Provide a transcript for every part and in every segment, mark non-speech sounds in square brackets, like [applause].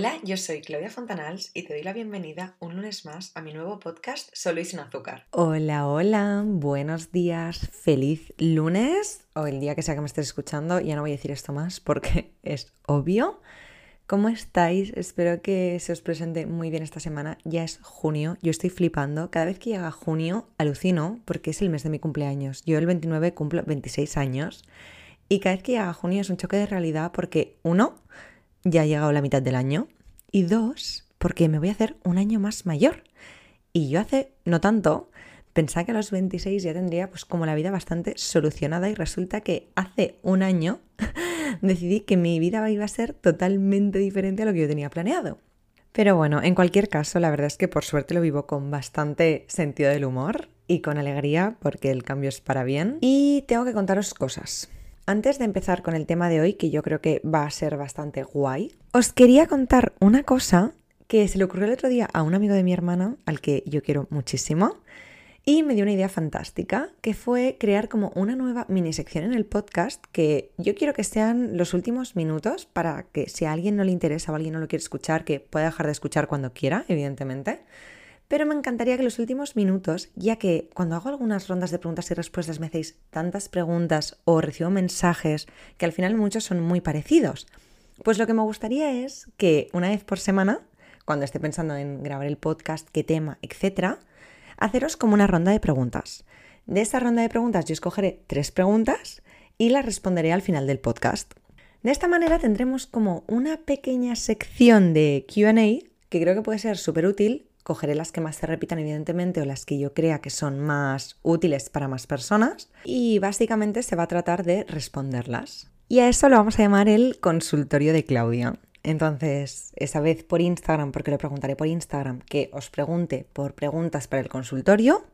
Hola, yo soy Claudia Fontanals y te doy la bienvenida un lunes más a mi nuevo podcast Solo y sin azúcar. Hola, hola, buenos días, feliz lunes o el día que sea que me estés escuchando. Ya no voy a decir esto más porque [laughs] es obvio. ¿Cómo estáis? Espero que se os presente muy bien esta semana. Ya es junio, yo estoy flipando. Cada vez que llega junio alucino porque es el mes de mi cumpleaños. Yo el 29 cumplo 26 años y cada vez que llega junio es un choque de realidad porque uno, ya ha llegado la mitad del año y dos, porque me voy a hacer un año más mayor. Y yo hace no tanto pensaba que a los 26 ya tendría pues como la vida bastante solucionada y resulta que hace un año [laughs] decidí que mi vida iba a ser totalmente diferente a lo que yo tenía planeado. Pero bueno, en cualquier caso, la verdad es que por suerte lo vivo con bastante sentido del humor y con alegría porque el cambio es para bien. Y tengo que contaros cosas. Antes de empezar con el tema de hoy, que yo creo que va a ser bastante guay, os quería contar una cosa que se le ocurrió el otro día a un amigo de mi hermana, al que yo quiero muchísimo, y me dio una idea fantástica, que fue crear como una nueva mini sección en el podcast que yo quiero que sean los últimos minutos para que si a alguien no le interesa o alguien no lo quiere escuchar, que pueda dejar de escuchar cuando quiera, evidentemente. Pero me encantaría que los últimos minutos, ya que cuando hago algunas rondas de preguntas y respuestas me hacéis tantas preguntas o recibo mensajes que al final muchos son muy parecidos, pues lo que me gustaría es que una vez por semana, cuando esté pensando en grabar el podcast, qué tema, etcétera, haceros como una ronda de preguntas. De esta ronda de preguntas yo escogeré tres preguntas y las responderé al final del podcast. De esta manera tendremos como una pequeña sección de QA que creo que puede ser súper útil. Cogeré las que más se repitan, evidentemente, o las que yo crea que son más útiles para más personas. Y básicamente se va a tratar de responderlas. Y a eso lo vamos a llamar el consultorio de Claudia. Entonces, esa vez por Instagram, porque le preguntaré por Instagram, que os pregunte por preguntas para el consultorio.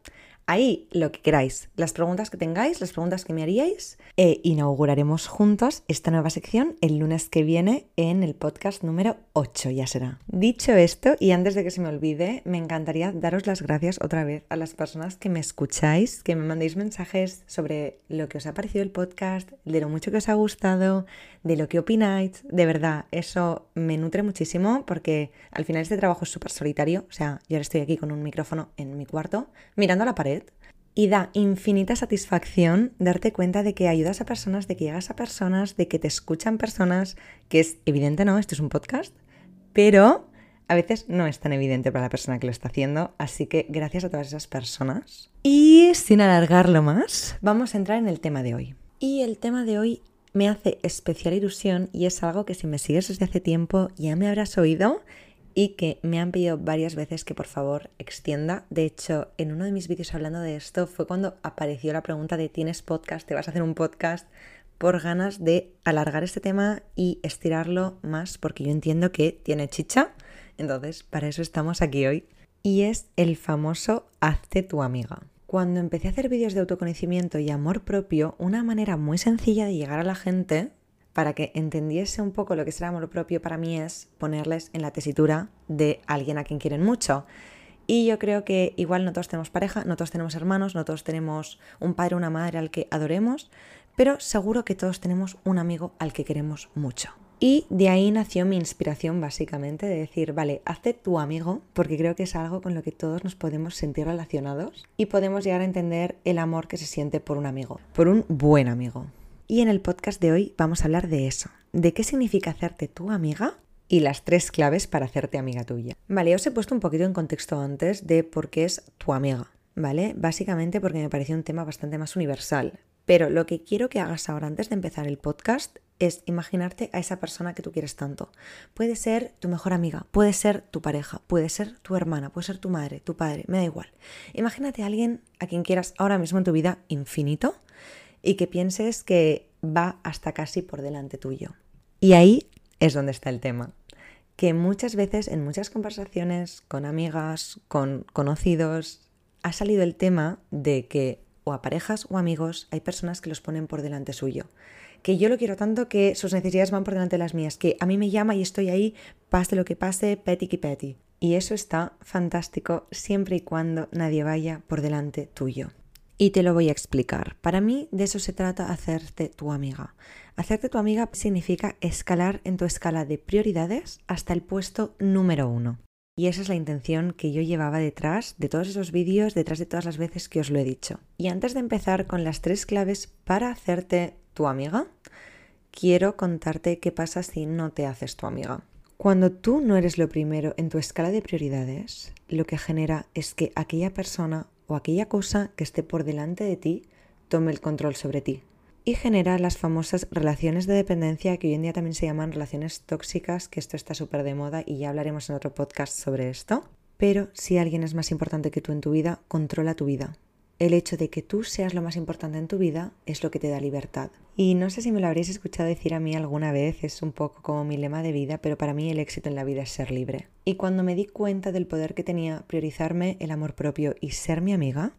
Ahí lo que queráis, las preguntas que tengáis, las preguntas que me haríais, e inauguraremos juntos esta nueva sección el lunes que viene en el podcast número 8, ya será. Dicho esto, y antes de que se me olvide, me encantaría daros las gracias otra vez a las personas que me escucháis, que me mandéis mensajes sobre lo que os ha parecido el podcast, de lo mucho que os ha gustado, de lo que opináis. De verdad, eso me nutre muchísimo porque al final este trabajo es súper solitario, o sea, yo ahora estoy aquí con un micrófono en mi cuarto, mirando a la pared y da infinita satisfacción darte cuenta de que ayudas a personas, de que llegas a personas, de que te escuchan personas, que es evidente, ¿no? Esto es un podcast, pero a veces no es tan evidente para la persona que lo está haciendo, así que gracias a todas esas personas. Y sin alargarlo más, vamos a entrar en el tema de hoy. Y el tema de hoy me hace especial ilusión y es algo que si me sigues desde hace tiempo ya me habrás oído y que me han pedido varias veces que por favor extienda. De hecho, en uno de mis vídeos hablando de esto fue cuando apareció la pregunta de ¿tienes podcast? ¿Te vas a hacer un podcast? por ganas de alargar este tema y estirarlo más porque yo entiendo que tiene chicha. Entonces, para eso estamos aquí hoy. Y es el famoso Hazte tu amiga. Cuando empecé a hacer vídeos de autoconocimiento y amor propio, una manera muy sencilla de llegar a la gente para que entendiese un poco lo que es el amor propio para mí es ponerles en la tesitura de alguien a quien quieren mucho. Y yo creo que igual no todos tenemos pareja, no todos tenemos hermanos, no todos tenemos un padre o una madre al que adoremos, pero seguro que todos tenemos un amigo al que queremos mucho. Y de ahí nació mi inspiración básicamente de decir, vale, hazte tu amigo, porque creo que es algo con lo que todos nos podemos sentir relacionados y podemos llegar a entender el amor que se siente por un amigo, por un buen amigo. Y en el podcast de hoy vamos a hablar de eso, de qué significa hacerte tu amiga y las tres claves para hacerte amiga tuya. Vale, os he puesto un poquito en contexto antes de por qué es tu amiga, ¿vale? Básicamente porque me pareció un tema bastante más universal. Pero lo que quiero que hagas ahora antes de empezar el podcast es imaginarte a esa persona que tú quieres tanto. Puede ser tu mejor amiga, puede ser tu pareja, puede ser tu hermana, puede ser tu madre, tu padre, me da igual. Imagínate a alguien a quien quieras ahora mismo en tu vida infinito y que pienses que va hasta casi por delante tuyo. Y ahí es donde está el tema. Que muchas veces en muchas conversaciones con amigas, con conocidos, ha salido el tema de que o a parejas o amigos hay personas que los ponen por delante suyo. Que yo lo quiero tanto que sus necesidades van por delante de las mías, que a mí me llama y estoy ahí, pase lo que pase, petty que petty. Y eso está fantástico siempre y cuando nadie vaya por delante tuyo. Y te lo voy a explicar. Para mí de eso se trata hacerte tu amiga. Hacerte tu amiga significa escalar en tu escala de prioridades hasta el puesto número uno. Y esa es la intención que yo llevaba detrás de todos esos vídeos, detrás de todas las veces que os lo he dicho. Y antes de empezar con las tres claves para hacerte tu amiga, quiero contarte qué pasa si no te haces tu amiga. Cuando tú no eres lo primero en tu escala de prioridades, lo que genera es que aquella persona o aquella cosa que esté por delante de ti tome el control sobre ti. Y genera las famosas relaciones de dependencia que hoy en día también se llaman relaciones tóxicas, que esto está súper de moda y ya hablaremos en otro podcast sobre esto. Pero si alguien es más importante que tú en tu vida, controla tu vida el hecho de que tú seas lo más importante en tu vida es lo que te da libertad. Y no sé si me lo habréis escuchado decir a mí alguna vez, es un poco como mi lema de vida, pero para mí el éxito en la vida es ser libre. Y cuando me di cuenta del poder que tenía priorizarme el amor propio y ser mi amiga,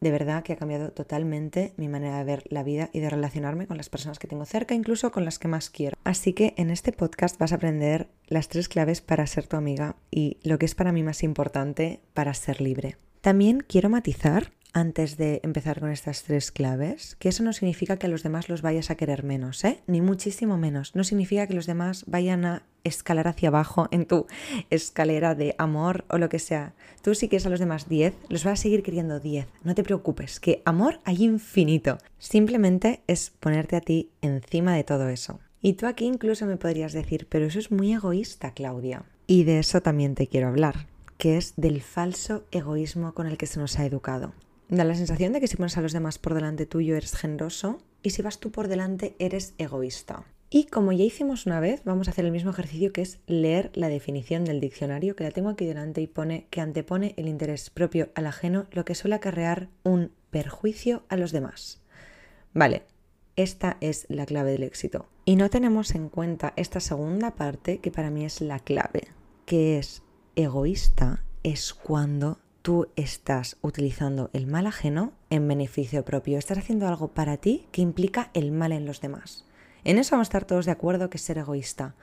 de verdad que ha cambiado totalmente mi manera de ver la vida y de relacionarme con las personas que tengo cerca, incluso con las que más quiero. Así que en este podcast vas a aprender las tres claves para ser tu amiga y lo que es para mí más importante para ser libre. También quiero matizar antes de empezar con estas tres claves, que eso no significa que a los demás los vayas a querer menos, ¿eh? Ni muchísimo menos. No significa que los demás vayan a escalar hacia abajo en tu escalera de amor o lo que sea. Tú si quieres a los demás 10, los vas a seguir queriendo 10. No te preocupes, que amor hay infinito. Simplemente es ponerte a ti encima de todo eso. Y tú aquí incluso me podrías decir, pero eso es muy egoísta, Claudia. Y de eso también te quiero hablar, que es del falso egoísmo con el que se nos ha educado. Da la sensación de que si pones a los demás por delante tuyo eres generoso y si vas tú por delante eres egoísta. Y como ya hicimos una vez, vamos a hacer el mismo ejercicio que es leer la definición del diccionario, que la tengo aquí delante y pone que antepone el interés propio al ajeno, lo que suele acarrear un perjuicio a los demás. Vale, esta es la clave del éxito. Y no tenemos en cuenta esta segunda parte que para mí es la clave, que es egoísta es cuando tú estás utilizando el mal ajeno en beneficio propio. Estás haciendo algo para ti que implica el mal en los demás. En eso vamos a estar todos de acuerdo que es ser egoísta.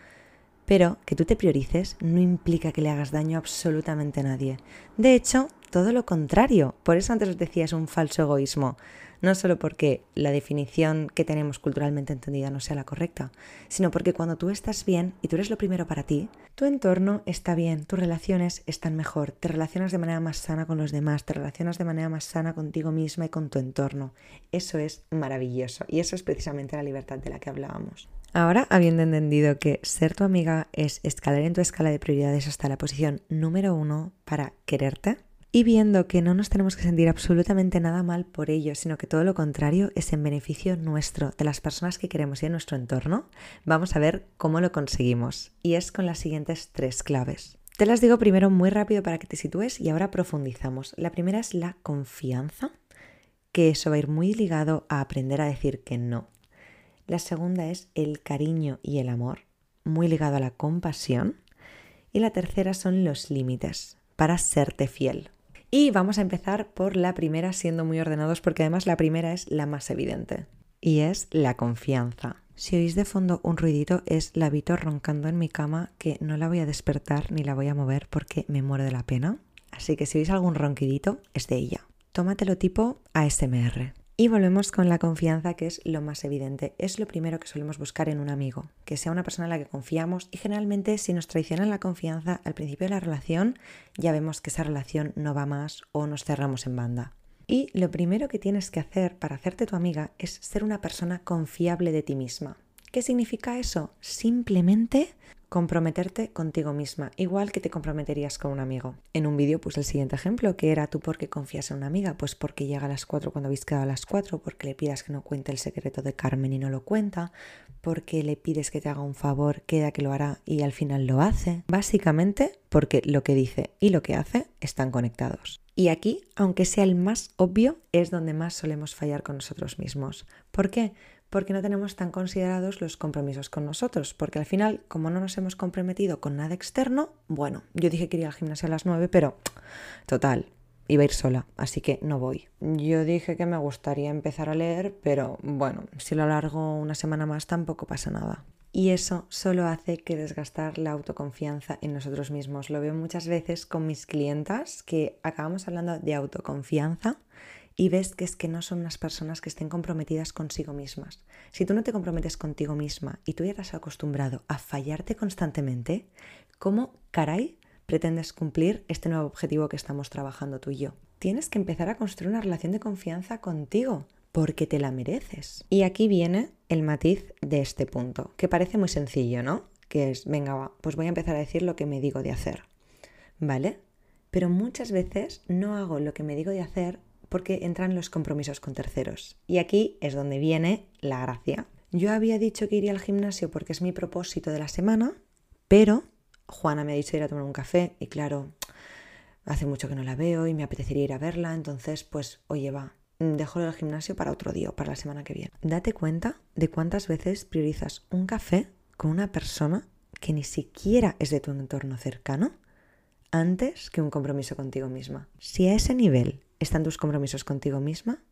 Pero que tú te priorices no implica que le hagas daño a absolutamente nadie. De hecho, todo lo contrario. Por eso antes os decía es un falso egoísmo no solo porque la definición que tenemos culturalmente entendida no sea la correcta, sino porque cuando tú estás bien y tú eres lo primero para ti, tu entorno está bien, tus relaciones están mejor, te relacionas de manera más sana con los demás, te relacionas de manera más sana contigo misma y con tu entorno. Eso es maravilloso y eso es precisamente la libertad de la que hablábamos. Ahora, habiendo entendido que ser tu amiga es escalar en tu escala de prioridades hasta la posición número uno para quererte, y viendo que no nos tenemos que sentir absolutamente nada mal por ello, sino que todo lo contrario es en beneficio nuestro, de las personas que queremos y en nuestro entorno, vamos a ver cómo lo conseguimos. Y es con las siguientes tres claves. Te las digo primero muy rápido para que te sitúes y ahora profundizamos. La primera es la confianza, que eso va a ir muy ligado a aprender a decir que no. La segunda es el cariño y el amor, muy ligado a la compasión. Y la tercera son los límites, para serte fiel. Y vamos a empezar por la primera, siendo muy ordenados, porque además la primera es la más evidente, y es la confianza. Si oís de fondo un ruidito, es la Vito roncando en mi cama, que no la voy a despertar ni la voy a mover porque me muero de la pena. Así que si oís algún ronquidito, es de ella. Tómatelo tipo ASMR. Y volvemos con la confianza, que es lo más evidente. Es lo primero que solemos buscar en un amigo, que sea una persona en la que confiamos y generalmente si nos traicionan la confianza al principio de la relación, ya vemos que esa relación no va más o nos cerramos en banda. Y lo primero que tienes que hacer para hacerte tu amiga es ser una persona confiable de ti misma. ¿Qué significa eso? Simplemente comprometerte contigo misma, igual que te comprometerías con un amigo. En un vídeo puse el siguiente ejemplo, que era tú por qué confías en una amiga, pues porque llega a las 4 cuando habéis quedado a las 4, porque le pidas que no cuente el secreto de Carmen y no lo cuenta, porque le pides que te haga un favor, queda que lo hará y al final lo hace. Básicamente porque lo que dice y lo que hace están conectados. Y aquí, aunque sea el más obvio, es donde más solemos fallar con nosotros mismos. ¿Por qué? Porque no tenemos tan considerados los compromisos con nosotros, porque al final, como no nos hemos comprometido con nada externo, bueno, yo dije que iría al gimnasio a las 9, pero total, iba a ir sola, así que no voy. Yo dije que me gustaría empezar a leer, pero bueno, si lo alargo una semana más tampoco pasa nada. Y eso solo hace que desgastar la autoconfianza en nosotros mismos. Lo veo muchas veces con mis clientas que acabamos hablando de autoconfianza y ves que es que no son unas personas que estén comprometidas consigo mismas. Si tú no te comprometes contigo misma y tú ya acostumbrado a fallarte constantemente, ¿cómo caray pretendes cumplir este nuevo objetivo que estamos trabajando tú y yo? Tienes que empezar a construir una relación de confianza contigo porque te la mereces. Y aquí viene el matiz de este punto, que parece muy sencillo, ¿no? Que es, venga, pues voy a empezar a decir lo que me digo de hacer. ¿Vale? Pero muchas veces no hago lo que me digo de hacer porque entran los compromisos con terceros. Y aquí es donde viene la gracia. Yo había dicho que iría al gimnasio porque es mi propósito de la semana, pero Juana me ha dicho ir a tomar un café y claro, hace mucho que no la veo y me apetecería ir a verla, entonces pues, oye, va, dejo el gimnasio para otro día, para la semana que viene. Date cuenta de cuántas veces priorizas un café con una persona que ni siquiera es de tu entorno cercano antes que un compromiso contigo misma. Si a ese nivel están tus compromisos contigo misma,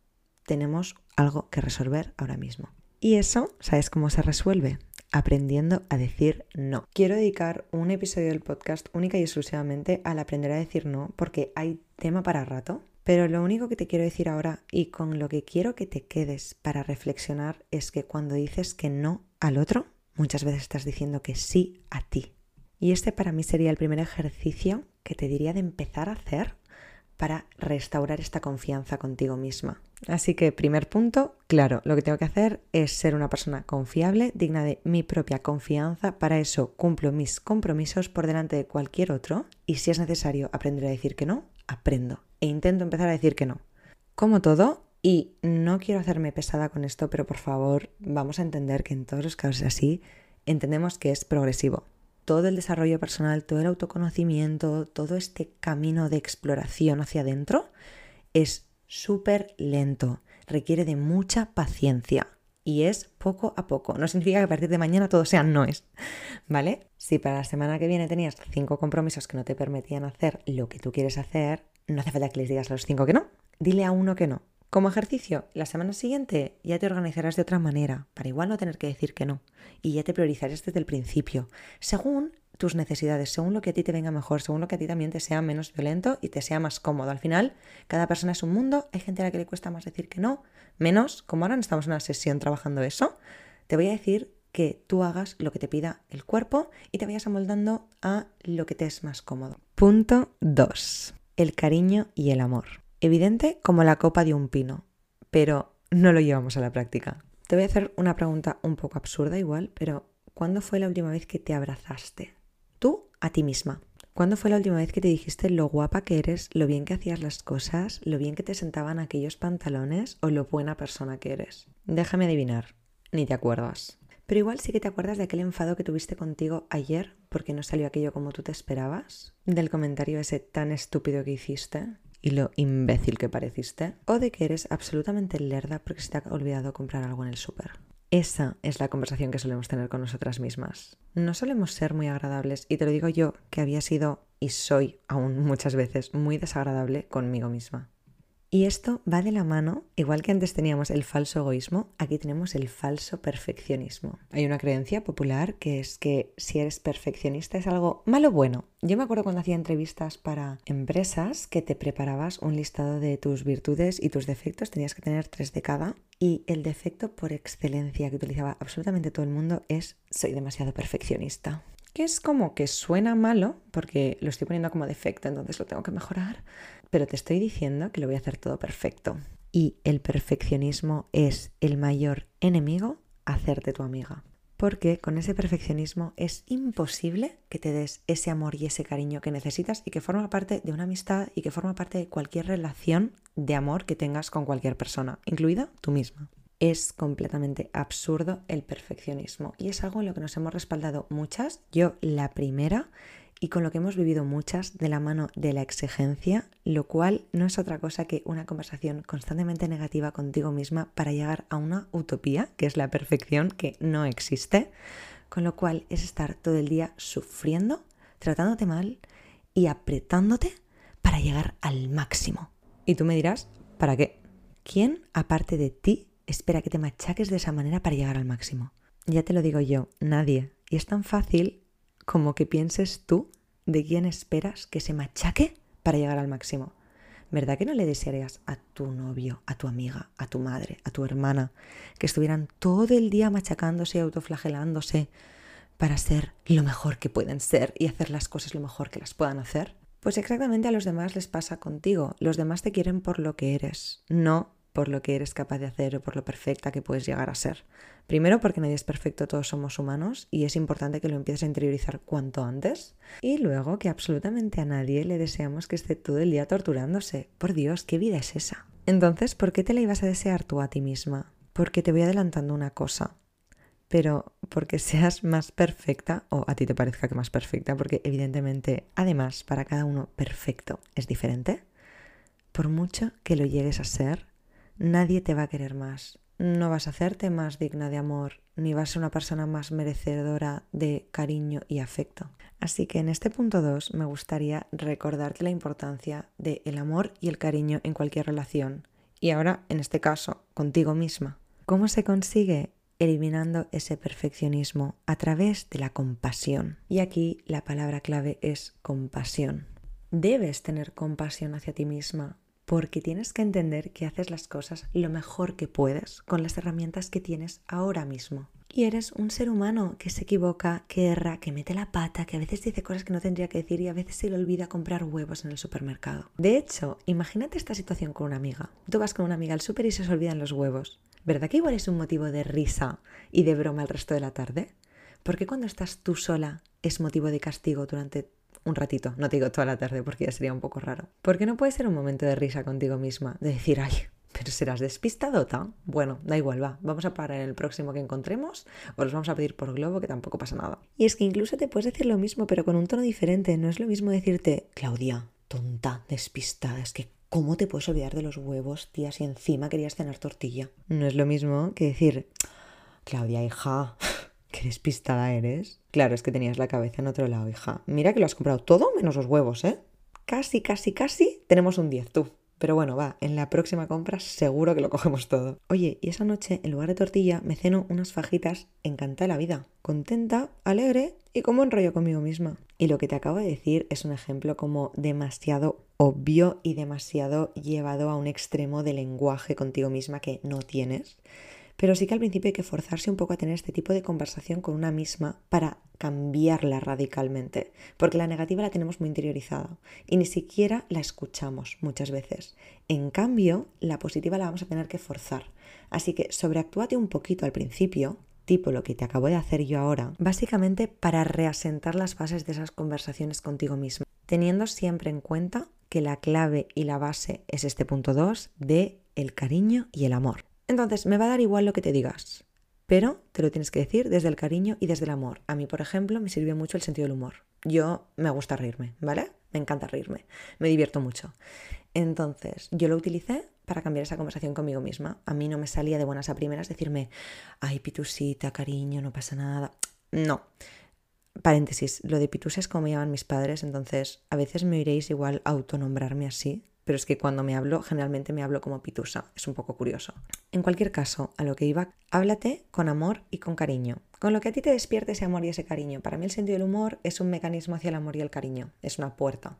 tenemos algo que resolver ahora mismo. Y eso, ¿sabes cómo se resuelve? Aprendiendo a decir no. Quiero dedicar un episodio del podcast única y exclusivamente al aprender a decir no, porque hay tema para rato. Pero lo único que te quiero decir ahora y con lo que quiero que te quedes para reflexionar es que cuando dices que no al otro, muchas veces estás diciendo que sí a ti. Y este para mí sería el primer ejercicio que te diría de empezar a hacer para restaurar esta confianza contigo misma. Así que primer punto, claro, lo que tengo que hacer es ser una persona confiable, digna de mi propia confianza. Para eso cumplo mis compromisos por delante de cualquier otro y si es necesario aprender a decir que no, aprendo e intento empezar a decir que no. Como todo, y no quiero hacerme pesada con esto, pero por favor vamos a entender que en todos los casos así, entendemos que es progresivo todo el desarrollo personal, todo el autoconocimiento, todo este camino de exploración hacia adentro es súper lento, requiere de mucha paciencia y es poco a poco. No significa que a partir de mañana todo sea noes, ¿vale? Si para la semana que viene tenías cinco compromisos que no te permitían hacer lo que tú quieres hacer, no hace falta que les digas a los cinco que no, dile a uno que no. Como ejercicio, la semana siguiente ya te organizarás de otra manera, para igual no tener que decir que no, y ya te priorizarás desde el principio, según tus necesidades, según lo que a ti te venga mejor, según lo que a ti también te sea menos violento y te sea más cómodo. Al final, cada persona es un mundo, hay gente a la que le cuesta más decir que no, menos, como ahora no estamos en una sesión trabajando eso, te voy a decir que tú hagas lo que te pida el cuerpo y te vayas amoldando a lo que te es más cómodo. Punto 2. El cariño y el amor evidente como la copa de un pino, pero no lo llevamos a la práctica. Te voy a hacer una pregunta un poco absurda igual, pero ¿cuándo fue la última vez que te abrazaste? Tú a ti misma. ¿Cuándo fue la última vez que te dijiste lo guapa que eres, lo bien que hacías las cosas, lo bien que te sentaban aquellos pantalones o lo buena persona que eres? Déjame adivinar, ni te acuerdas. Pero igual sí que te acuerdas de aquel enfado que tuviste contigo ayer porque no salió aquello como tú te esperabas, del comentario ese tan estúpido que hiciste, y lo imbécil que pareciste, o de que eres absolutamente lerda porque se te ha olvidado comprar algo en el súper. Esa es la conversación que solemos tener con nosotras mismas. No solemos ser muy agradables y te lo digo yo que había sido y soy aún muchas veces muy desagradable conmigo misma. Y esto va de la mano, igual que antes teníamos el falso egoísmo, aquí tenemos el falso perfeccionismo. Hay una creencia popular que es que si eres perfeccionista es algo malo o bueno. Yo me acuerdo cuando hacía entrevistas para empresas que te preparabas un listado de tus virtudes y tus defectos, tenías que tener tres de cada, y el defecto por excelencia que utilizaba absolutamente todo el mundo es soy demasiado perfeccionista que es como que suena malo, porque lo estoy poniendo como defecto, entonces lo tengo que mejorar, pero te estoy diciendo que lo voy a hacer todo perfecto. Y el perfeccionismo es el mayor enemigo a hacerte tu amiga. Porque con ese perfeccionismo es imposible que te des ese amor y ese cariño que necesitas y que forma parte de una amistad y que forma parte de cualquier relación de amor que tengas con cualquier persona, incluida tú misma es completamente absurdo el perfeccionismo y es algo en lo que nos hemos respaldado muchas, yo la primera, y con lo que hemos vivido muchas de la mano de la exigencia, lo cual no es otra cosa que una conversación constantemente negativa contigo misma para llegar a una utopía, que es la perfección que no existe, con lo cual es estar todo el día sufriendo, tratándote mal y apretándote para llegar al máximo. Y tú me dirás, ¿para qué? ¿Quién, aparte de ti, espera que te machaques de esa manera para llegar al máximo. Ya te lo digo yo, nadie. Y es tan fácil como que pienses tú de quién esperas que se machaque para llegar al máximo. ¿Verdad que no le desearías a tu novio, a tu amiga, a tu madre, a tu hermana, que estuvieran todo el día machacándose y autoflagelándose para ser lo mejor que pueden ser y hacer las cosas lo mejor que las puedan hacer? Pues exactamente a los demás les pasa contigo. Los demás te quieren por lo que eres, no por lo que eres capaz de hacer o por lo perfecta que puedes llegar a ser. Primero porque nadie es perfecto, todos somos humanos y es importante que lo empieces a interiorizar cuanto antes. Y luego que absolutamente a nadie le deseamos que esté todo el día torturándose. Por Dios, ¿qué vida es esa? Entonces, ¿por qué te la ibas a desear tú a ti misma? Porque te voy adelantando una cosa pero porque seas más perfecta o a ti te parezca que más perfecta, porque evidentemente, además, para cada uno perfecto es diferente, por mucho que lo llegues a ser, nadie te va a querer más. No vas a hacerte más digna de amor, ni vas a ser una persona más merecedora de cariño y afecto. Así que en este punto 2 me gustaría recordarte la importancia del el amor y el cariño en cualquier relación. Y ahora, en este caso, contigo misma. ¿Cómo se consigue? eliminando ese perfeccionismo a través de la compasión. Y aquí la palabra clave es compasión. Debes tener compasión hacia ti misma porque tienes que entender que haces las cosas lo mejor que puedes con las herramientas que tienes ahora mismo. Y eres un ser humano que se equivoca, que erra, que mete la pata, que a veces dice cosas que no tendría que decir y a veces se le olvida comprar huevos en el supermercado. De hecho, imagínate esta situación con una amiga. Tú vas con una amiga al super y se os olvidan los huevos. ¿Verdad que igual es un motivo de risa y de broma el resto de la tarde? ¿Por qué cuando estás tú sola es motivo de castigo durante un ratito? No te digo toda la tarde porque ya sería un poco raro. ¿Por qué no puede ser un momento de risa contigo misma? De decir, ay, pero serás despistadota. Bueno, da igual, va. Vamos a parar en el próximo que encontremos o los vamos a pedir por globo que tampoco pasa nada. Y es que incluso te puedes decir lo mismo, pero con un tono diferente. No es lo mismo decirte, Claudia, tonta, despistada, es que ¿Cómo te puedes olvidar de los huevos, tía, si encima querías cenar tortilla? No es lo mismo que decir, Claudia, hija, [laughs] qué despistada eres. Claro, es que tenías la cabeza en otro lado, hija. Mira que lo has comprado todo menos los huevos, ¿eh? Casi, casi, casi tenemos un 10 tú. Pero bueno, va, en la próxima compra seguro que lo cogemos todo. Oye, y esa noche, en lugar de tortilla, me ceno unas fajitas encantada de la vida. Contenta, alegre y como un rollo conmigo misma. Y lo que te acabo de decir es un ejemplo como demasiado obvio y demasiado llevado a un extremo de lenguaje contigo misma que no tienes. Pero sí que al principio hay que forzarse un poco a tener este tipo de conversación con una misma para cambiarla radicalmente, porque la negativa la tenemos muy interiorizada y ni siquiera la escuchamos muchas veces. En cambio, la positiva la vamos a tener que forzar. Así que sobreactúate un poquito al principio, tipo lo que te acabo de hacer yo ahora, básicamente para reasentar las bases de esas conversaciones contigo misma, teniendo siempre en cuenta que la clave y la base es este punto 2 de el cariño y el amor. Entonces, me va a dar igual lo que te digas, pero te lo tienes que decir desde el cariño y desde el amor. A mí, por ejemplo, me sirvió mucho el sentido del humor. Yo me gusta reírme, ¿vale? Me encanta reírme, me divierto mucho. Entonces, yo lo utilicé para cambiar esa conversación conmigo misma. A mí no me salía de buenas a primeras decirme, ay, pitusita, cariño, no pasa nada. No, Paréntesis, lo de Pitusa es como me llaman mis padres, entonces a veces me oiréis igual autonombrarme así, pero es que cuando me hablo, generalmente me hablo como Pitusa, es un poco curioso. En cualquier caso, a lo que iba, háblate con amor y con cariño. Con lo que a ti te despierte ese amor y ese cariño. Para mí el sentido del humor es un mecanismo hacia el amor y el cariño, es una puerta.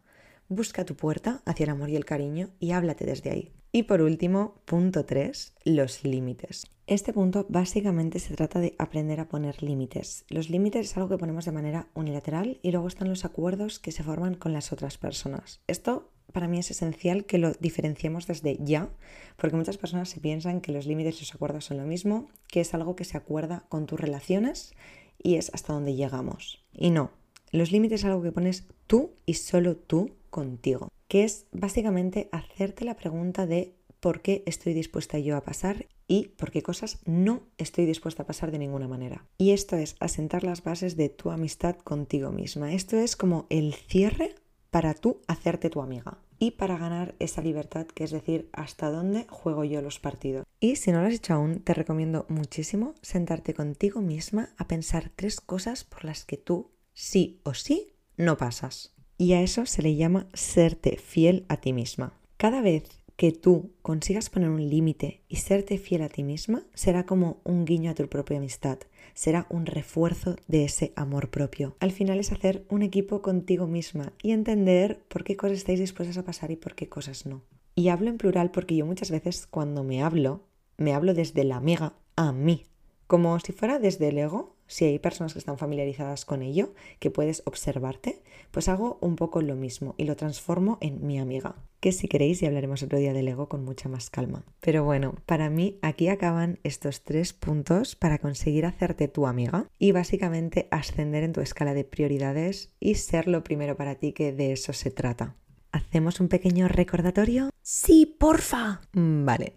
Busca tu puerta hacia el amor y el cariño y háblate desde ahí. Y por último, punto 3, los límites. Este punto básicamente se trata de aprender a poner límites. Los límites es algo que ponemos de manera unilateral y luego están los acuerdos que se forman con las otras personas. Esto para mí es esencial que lo diferenciemos desde ya, porque muchas personas se piensan que los límites y los acuerdos son lo mismo, que es algo que se acuerda con tus relaciones y es hasta donde llegamos. Y no, los límites es algo que pones tú y solo tú contigo, que es básicamente hacerte la pregunta de por qué estoy dispuesta yo a pasar y por qué cosas no estoy dispuesta a pasar de ninguna manera. Y esto es asentar las bases de tu amistad contigo misma. Esto es como el cierre para tú hacerte tu amiga y para ganar esa libertad, que es decir, hasta dónde juego yo los partidos. Y si no lo has hecho aún, te recomiendo muchísimo sentarte contigo misma a pensar tres cosas por las que tú sí o sí no pasas. Y a eso se le llama serte fiel a ti misma. Cada vez que tú consigas poner un límite y serte fiel a ti misma será como un guiño a tu propia amistad, será un refuerzo de ese amor propio. Al final es hacer un equipo contigo misma y entender por qué cosas estáis dispuestas a pasar y por qué cosas no. Y hablo en plural porque yo muchas veces cuando me hablo, me hablo desde la amiga a mí, como si fuera desde el ego, si hay personas que están familiarizadas con ello, que puedes observarte, pues hago un poco lo mismo y lo transformo en mi amiga. Que si queréis ya hablaremos otro día del ego con mucha más calma. Pero bueno, para mí aquí acaban estos tres puntos para conseguir hacerte tu amiga y básicamente ascender en tu escala de prioridades y ser lo primero para ti que de eso se trata. ¿Hacemos un pequeño recordatorio? Sí, porfa. Vale,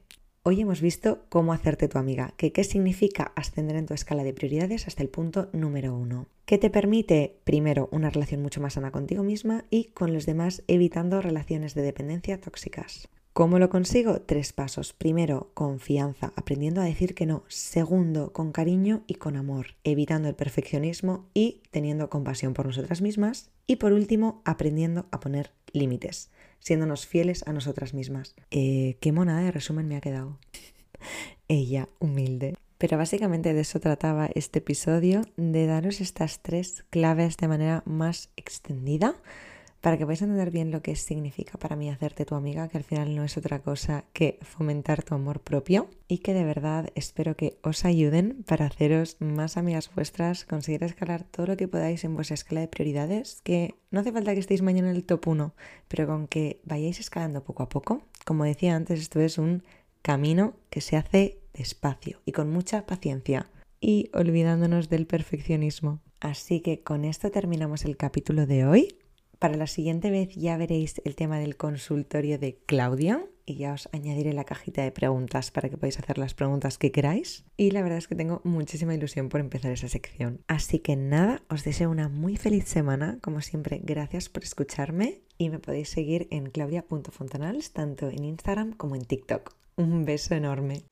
Hoy hemos visto cómo hacerte tu amiga, que qué significa ascender en tu escala de prioridades hasta el punto número uno, que te permite, primero, una relación mucho más sana contigo misma y con los demás, evitando relaciones de dependencia tóxicas. ¿Cómo lo consigo? Tres pasos. Primero, confianza, aprendiendo a decir que no. Segundo, con cariño y con amor, evitando el perfeccionismo y teniendo compasión por nosotras mismas. Y por último, aprendiendo a poner límites siéndonos fieles a nosotras mismas. Eh, qué monada de resumen me ha quedado. [laughs] Ella, humilde. Pero básicamente de eso trataba este episodio, de daros estas tres claves de manera más extendida para que podáis entender bien lo que significa para mí hacerte tu amiga, que al final no es otra cosa que fomentar tu amor propio y que de verdad espero que os ayuden para haceros más amigas vuestras, conseguir escalar todo lo que podáis en vuestra escala de prioridades, que no hace falta que estéis mañana en el top 1, pero con que vayáis escalando poco a poco. Como decía antes, esto es un camino que se hace despacio y con mucha paciencia y olvidándonos del perfeccionismo. Así que con esto terminamos el capítulo de hoy. Para la siguiente vez ya veréis el tema del consultorio de Claudia y ya os añadiré la cajita de preguntas para que podáis hacer las preguntas que queráis. Y la verdad es que tengo muchísima ilusión por empezar esa sección. Así que nada, os deseo una muy feliz semana. Como siempre, gracias por escucharme y me podéis seguir en claudia.fontanals tanto en Instagram como en TikTok. Un beso enorme.